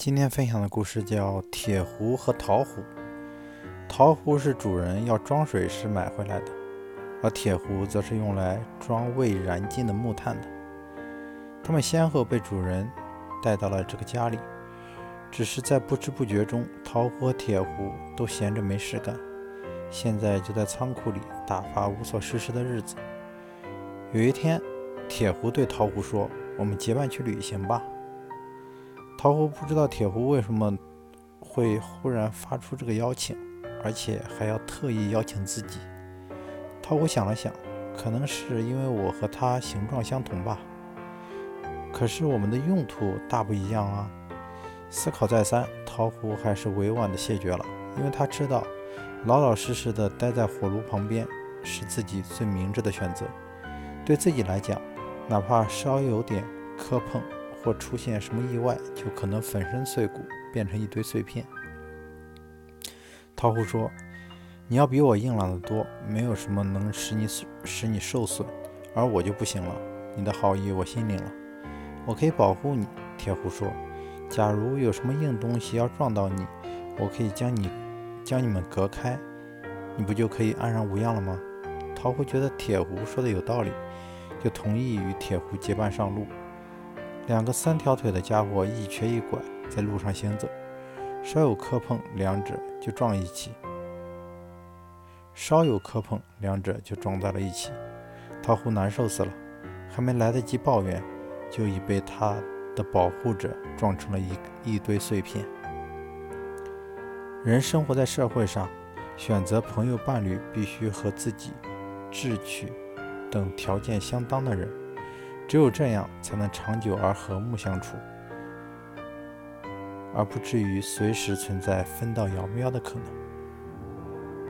今天分享的故事叫《铁壶和陶壶》。陶壶是主人要装水时买回来的，而铁壶则是用来装未燃尽的木炭的。他们先后被主人带到了这个家里，只是在不知不觉中，陶壶和铁壶都闲着没事干，现在就在仓库里打发无所事事的日子。有一天，铁壶对陶壶说：“我们结伴去旅行吧。”陶壶不知道铁壶为什么会忽然发出这个邀请，而且还要特意邀请自己。陶壶想了想，可能是因为我和他形状相同吧。可是我们的用途大不一样啊！思考再三，陶壶还是委婉的谢绝了，因为他知道老老实实的待在火炉旁边是自己最明智的选择。对自己来讲，哪怕稍有点磕碰。或出现什么意外，就可能粉身碎骨，变成一堆碎片。陶壶说：“你要比我硬朗得多，没有什么能使你使你受损，而我就不行了。你的好意我心领了，我可以保护你。”铁壶说：“假如有什么硬东西要撞到你，我可以将你将你们隔开，你不就可以安然无恙了吗？”陶壶觉得铁壶说的有道理，就同意与铁壶结伴上路。两个三条腿的家伙一瘸一拐在路上行走，稍有磕碰，两者就撞一起；稍有磕碰，两者就撞在了一起。陶壶难受死了，还没来得及抱怨，就已被他的保护者撞成了一一堆碎片。人生活在社会上，选择朋友伴侣必须和自己志趣等条件相当的人。只有这样，才能长久而和睦相处，而不至于随时存在分道扬镳的可能。